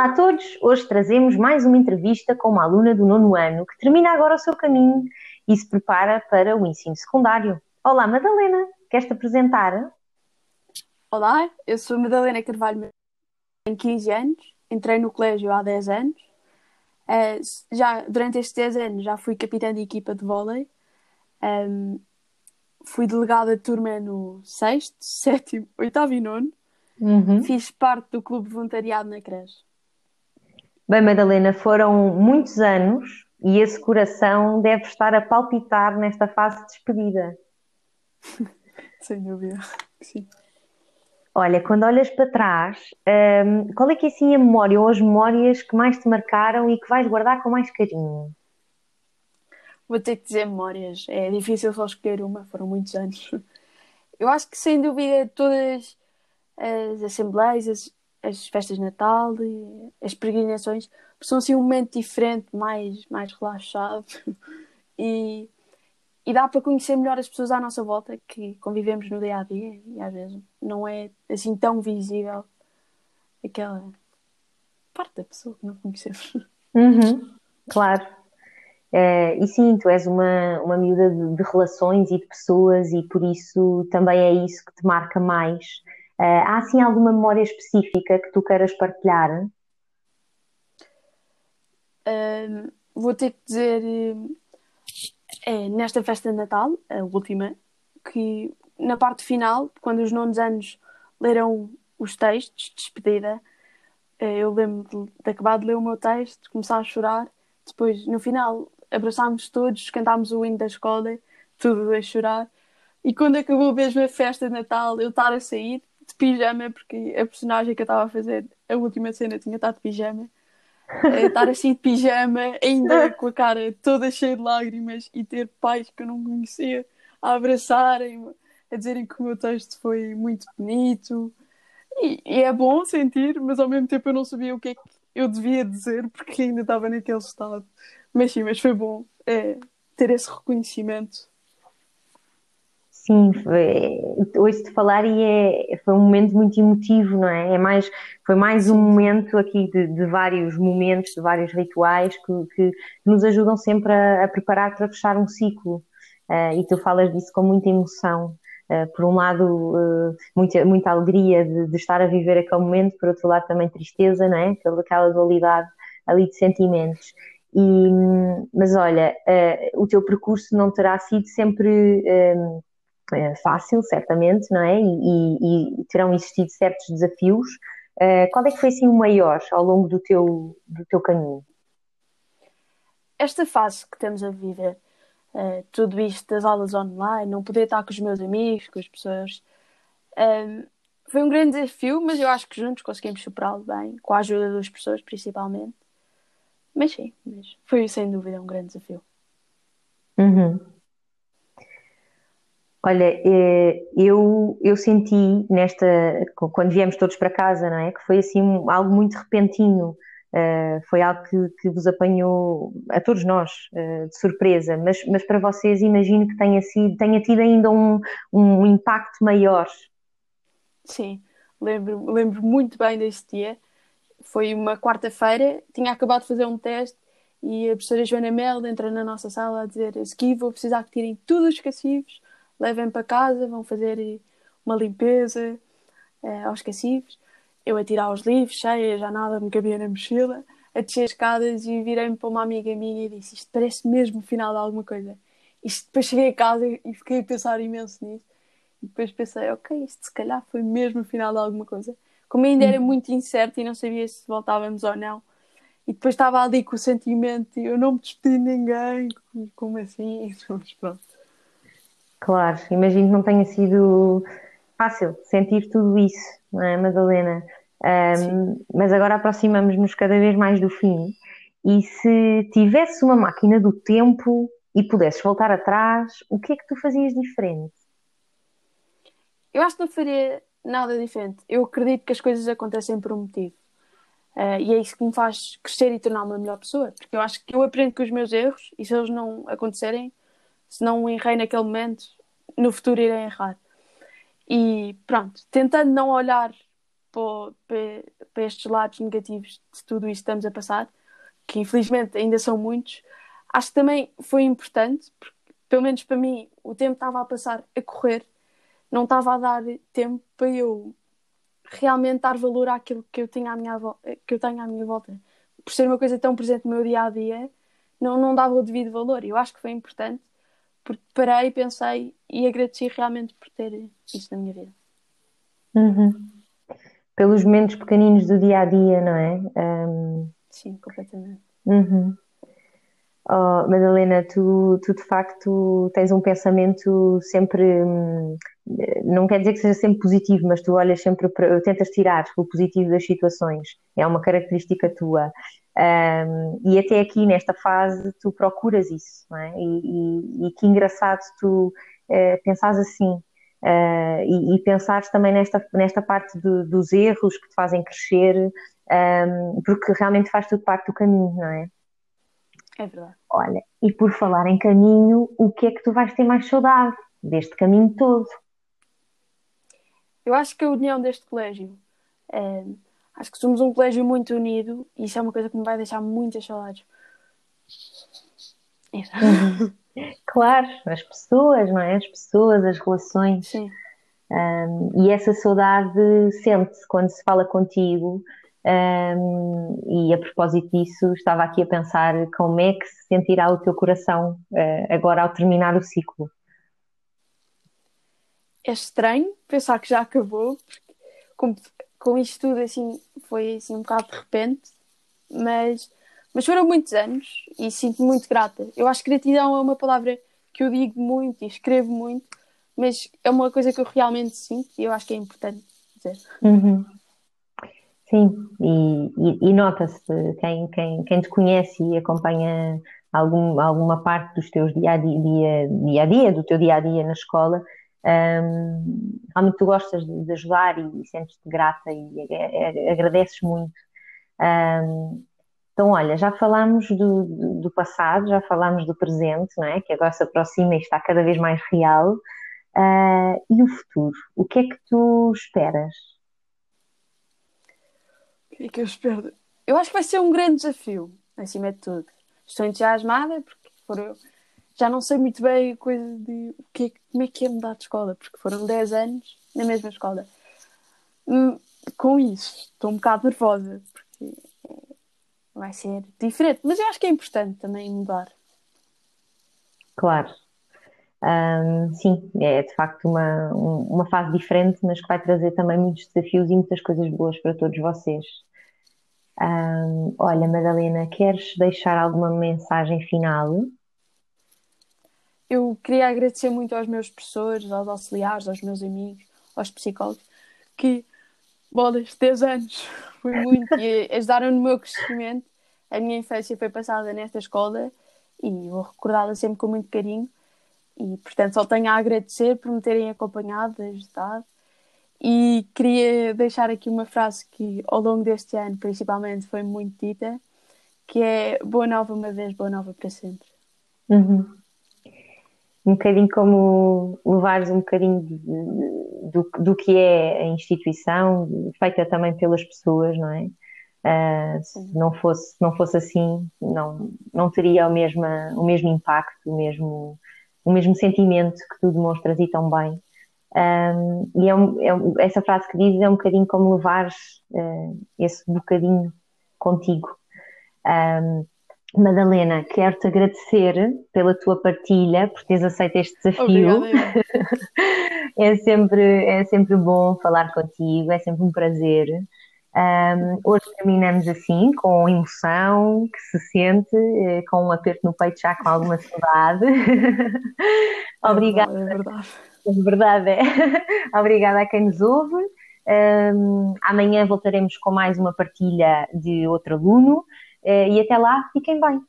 Olá a todos! Hoje trazemos mais uma entrevista com uma aluna do nono ano que termina agora o seu caminho e se prepara para o ensino secundário. Olá, Madalena, queres-te apresentar? Olá, eu sou Madalena Carvalho, tenho 15 anos, entrei no colégio há 10 anos. Uh, já, durante estes 10 anos já fui capitã de equipa de vôlei. Um, fui delegada de turma no sexto, sétimo, oitavo e nono. Uhum. Fiz parte do clube de voluntariado na creche. Bem, Madalena, foram muitos anos e esse coração deve estar a palpitar nesta fase de despedida. Sem dúvida, sim. Olha, quando olhas para trás, um, qual é que é assim a memória ou as memórias que mais te marcaram e que vais guardar com mais carinho? Vou ter que dizer memórias. É difícil só escolher uma, foram muitos anos. Eu acho que sem dúvida todas as assembleias, as, as festas de Natal, as peregrinações, são assim um momento diferente, mais, mais relaxado e, e dá para conhecer melhor as pessoas à nossa volta que convivemos no dia a dia e às vezes não é assim tão visível aquela parte da pessoa que não conhecemos. Uhum, claro. É, e sim, tu és uma, uma miúda de, de, relações e de pessoas e por isso também é isso que te marca mais Uh, há assim alguma memória específica que tu queiras partilhar? Uh, vou ter que dizer é, nesta festa de Natal, a última, que na parte final, quando os nonos anos leram os textos de despedida, eh, eu lembro de, de acabar de ler o meu texto, começar a chorar, depois no final abraçámos todos, cantámos o hino da escola, tudo a chorar, e quando acabou mesmo a festa de Natal, eu estar a sair, de pijama, porque a personagem que eu estava a fazer, a última cena, tinha estado de pijama. Eh, estar assim de pijama, ainda com a cara toda cheia de lágrimas e ter pais que eu não conhecia a abraçarem-me, a dizerem que o meu texto foi muito bonito. E, e, é bom sentir, mas ao mesmo tempo eu não sabia o que é que eu devia dizer porque ainda estava naquele estado. Mas sim, mas foi bom é, ter esse reconhecimento Sim, ouço-te falar e é, foi um momento muito emotivo, não é? é mais, foi mais um momento aqui de, de vários momentos, de vários rituais que, que nos ajudam sempre a, a, preparar para fechar um ciclo. Uh, e tu falas disso com muita emoção. Uh, por um lado, uh, muita, muita alegria de, de, estar a viver aquele momento, por outro lado, também tristeza, não é? Pela aquela dualidade ali de sentimentos. E, mas olha, o teu percurso não terá sido sempre é, fácil, certamente, não é? E, e, e terão existido certos desafios. Uh, qual é que foi assim o maior ao longo do teu, do teu caminho? Esta fase que estamos a viver, uh, tudo isto das aulas online, não poder estar com os meus amigos, com as pessoas, uh, foi um grande desafio, mas eu acho que juntos conseguimos superá-lo bem, com a ajuda das pessoas principalmente. Mas sim, mas foi sem dúvida um grande desafio. Uhum. Olha, eh, eu, eu senti nesta, quando viemos todos para casa, não é? Que foi assim algo muito repentino, uh, foi algo que, que vos apanhou, a todos nós, uh, de surpresa, mas, mas para vocês imagino que tenha, sido, tenha tido ainda um, um impacto maior. Sim, lembro, lembro muito bem desse dia. Foi uma quarta-feira, tinha acabado de fazer um teste e a professora Joana Mel entra na nossa sala a dizer: Aqui vou precisar que tirem todos os cacifes levem para casa, vão fazer uma limpeza uh, aos cacifes. Eu a tirar os livros, cheia, já nada me cabia na mochila, a descer as escadas e virei-me para uma amiga minha e disse: Isto parece mesmo o final de alguma coisa. Isto depois cheguei a casa e fiquei a pensar imenso nisso. E depois pensei: Ok, isto se calhar foi mesmo o final de alguma coisa. Como ainda era muito incerto e não sabia se voltávamos ou não. E depois estava ali com o sentimento eu não me despedi de ninguém. Como assim? Mas pronto. Claro, imagino que não tenha sido fácil sentir tudo isso, não é, Madalena? Um, mas agora aproximamos-nos cada vez mais do fim. E se tivesse uma máquina do tempo e pudesses voltar atrás, o que é que tu fazias diferente? Eu acho que não faria nada diferente. Eu acredito que as coisas acontecem por um motivo. Uh, e é isso que me faz crescer e tornar-me uma melhor pessoa. Porque eu acho que eu aprendo com os meus erros e se eles não acontecerem, se não errei naquele momento, no futuro irei errar. E pronto, tentando não olhar para, estes lados negativos de tudo isto que estamos a passar, que infelizmente ainda são muitos, acho que também foi importante, porque pelo menos para mim o tempo estava a passar a correr, não estava a dar tempo para eu realmente dar valor àquilo que eu, tinha à minha, que eu tenho à minha volta. Por ser uma coisa tão presente no meu dia a dia, não, não dava o devido valor. Eu acho que foi importante porque parei, pensei e agradeci realmente por ter isso na minha vida. Uhum. Pelos momentos pequeninos do dia a dia, não é? Um... Sim, completamente. Uhum. Oh, Madalena, tu, tu de facto tens um pensamento sempre, hum, não quer dizer que seja sempre positivo, mas tu olhas sempre, para, tentas tirar o positivo das situações, é uma característica tua. Um, e até aqui, nesta fase, tu procuras isso, não é? E, e, e que engraçado tu uh, pensares assim, uh, e, e pensares também nesta, nesta parte do, dos erros que te fazem crescer, um, porque realmente faz tudo parte do caminho, não é? É verdade. Olha, e por falar em caminho, o que é que tu vais ter mais saudade deste caminho todo? Eu acho que a união deste colégio. Acho que somos um colégio muito unido e isso é uma coisa que me vai deixar muitas saudades. Uhum. Claro, as pessoas, não é? As pessoas, as relações. Sim. Um, e essa saudade sente-se quando se fala contigo. Um, e a propósito disso, estava aqui a pensar como é que se sentirá o teu coração uh, agora ao terminar o ciclo. É estranho pensar que já acabou, com, com isto tudo assim, foi assim um bocado de repente, mas, mas foram muitos anos e sinto-me muito grata. Eu acho que gratidão é uma palavra que eu digo muito e escrevo muito, mas é uma coisa que eu realmente sinto e eu acho que é importante dizer. Uhum. Sim, e, e, e nota-se quem, quem, quem te conhece e acompanha algum, alguma parte dos teus dia a dia, dia a dia, do teu dia a dia na escola, um, realmente tu gostas de, de ajudar e, sentes-te grata e agradeces muito. Um, então, olha, já falámos do, do, do, passado, já falámos do presente, não é? Que agora se aproxima e está cada vez mais real. Uh, e o futuro? O que é que tu esperas? que é que eu espero? Eu acho que vai ser um grande desafio, acima de tudo. Estou entusiasmada porque foram... já não sei muito bem a coisa de o que é, como é que é mudar de escola, porque foram 10 anos na mesma escola. Hum, com isso, estou um bocado nervosa, porque vai ser diferente, mas eu acho que é importante também mudar. Claro. Um, sim, é de facto uma, uma fase diferente, mas que vai trazer também muitos desafios e muitas coisas boas para todos vocês. Um, olha, Madalena, queres deixar alguma mensagem final? Eu queria agradecer muito aos meus professores, aos auxiliares, aos meus amigos, aos psicólogos, que, bolas, 10 anos, foi muito, e ajudaram no meu crescimento. A minha infância foi passada nesta escola e vou recordá-la sempre com muito carinho. E, portanto, só tenho a agradecer por me terem acompanhado, ajudado e queria deixar aqui uma frase que ao longo deste ano, principalmente, foi muito dita, que é boa nova uma vez, boa nova para sempre. Uhum. Um bocadinho como levares um bocadinho de, do, do que é a instituição, feita também pelas pessoas, não é? Uh, se não fosse, não fosse assim, não, não teria o mesmo, o mesmo impacto, o mesmo, o mesmo sentimento que tu demonstras e tão bem. Um, e é, um, é, essa frase que dizes é um bocadinho como levares uh, esse bocadinho contigo. Um, Madalena, quero-te agradecer pela tua partilha, por teres aceito este desafio. é, sempre, é sempre bom falar contigo, é sempre um prazer. Um, hoje terminamos assim, com emoção que se sente, eh, com um aperto no peito já com alguma saudade. Obrigada. É verdade. A verdade é. Obrigada a quem nos ouve. Um, amanhã voltaremos com mais uma partilha de outro aluno e até lá, fiquem bem.